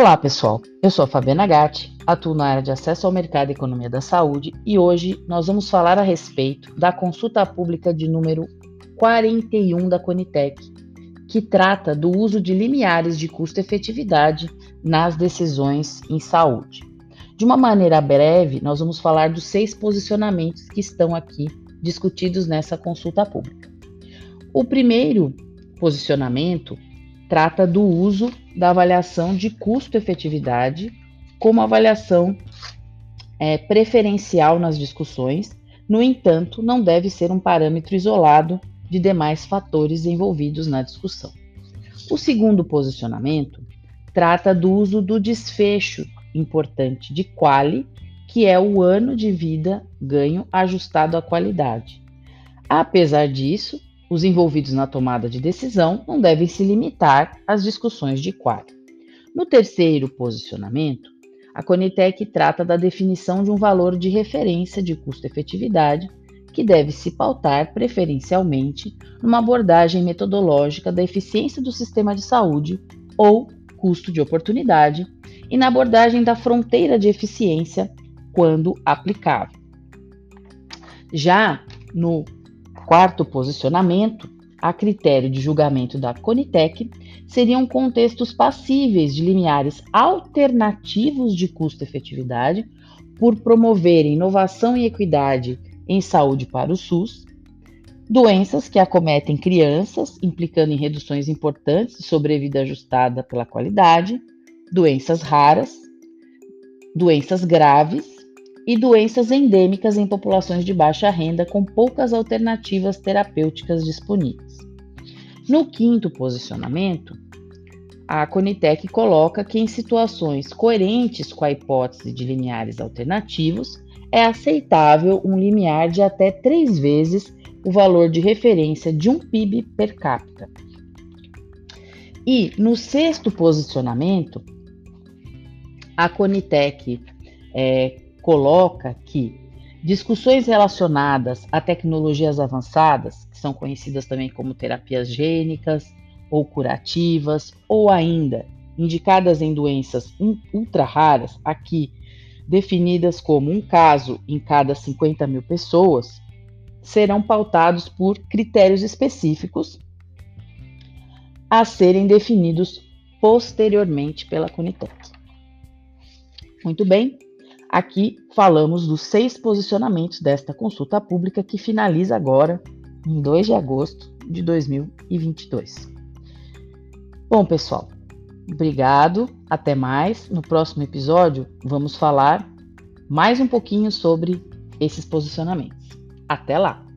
Olá, pessoal. Eu sou a Fabiana Gatti, atuo na área de acesso ao mercado e economia da saúde e hoje nós vamos falar a respeito da consulta pública de número 41 da Conitec, que trata do uso de limiares de custo-efetividade nas decisões em saúde. De uma maneira breve, nós vamos falar dos seis posicionamentos que estão aqui discutidos nessa consulta pública. O primeiro posicionamento trata do uso da avaliação de custo-efetividade como avaliação é, preferencial nas discussões, no entanto, não deve ser um parâmetro isolado de demais fatores envolvidos na discussão. O segundo posicionamento trata do uso do desfecho importante de quali, que é o ano de vida ganho ajustado à qualidade. Apesar disso, os envolvidos na tomada de decisão não devem se limitar às discussões de quadro. No terceiro posicionamento, a Conitec trata da definição de um valor de referência de custo-efetividade que deve se pautar preferencialmente numa abordagem metodológica da eficiência do sistema de saúde ou custo de oportunidade e na abordagem da fronteira de eficiência quando aplicável. Já no quarto posicionamento, a critério de julgamento da Conitec, seriam contextos passíveis de limiares alternativos de custo-efetividade por promoverem inovação e equidade em saúde para o SUS, doenças que acometem crianças, implicando em reduções importantes de sobrevida ajustada pela qualidade, doenças raras, doenças graves e doenças endêmicas em populações de baixa renda com poucas alternativas terapêuticas disponíveis. No quinto posicionamento, a Conitec coloca que em situações coerentes com a hipótese de limiares alternativos, é aceitável um limiar de até três vezes o valor de referência de um PIB per capita. E no sexto posicionamento, a Conitec é, coloca que discussões relacionadas a tecnologias avançadas, que são conhecidas também como terapias gênicas ou curativas, ou ainda indicadas em doenças ultra raras, aqui definidas como um caso em cada 50 mil pessoas, serão pautados por critérios específicos a serem definidos posteriormente pela Conitec. Muito bem, Aqui falamos dos seis posicionamentos desta consulta pública que finaliza agora, em 2 de agosto de 2022. Bom, pessoal, obrigado, até mais. No próximo episódio, vamos falar mais um pouquinho sobre esses posicionamentos. Até lá!